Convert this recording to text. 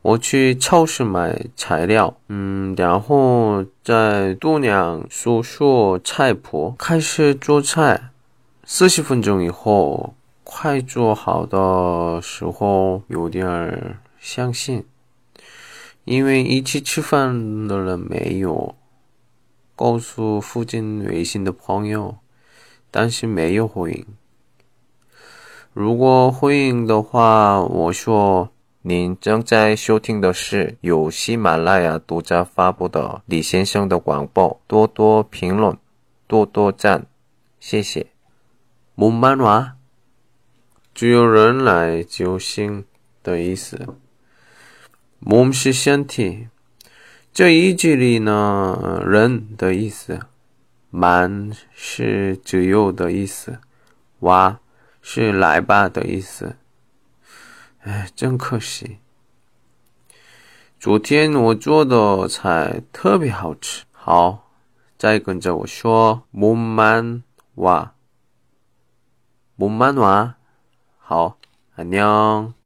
我去超市买材料，嗯，然后在度娘叔叔菜谱开始做菜。四十分钟以后，快做好的时候有点儿相信，因为一起吃饭的人没有告诉附近微信的朋友，但是没有回应。如果回应的话，我说。您正在收听的是由喜马拉雅独家发布的李先生的广播。多多评论，多多赞，谢谢。蒙满娃，只有人来就行的意思。蒙是身体，这一句里呢，人的意思，满是只有的意思，娃是来吧的意思。哎，真可惜。昨天我做的菜特别好吃。好，再跟着我说，몸만 와， 몸만 와， 好，안 녕。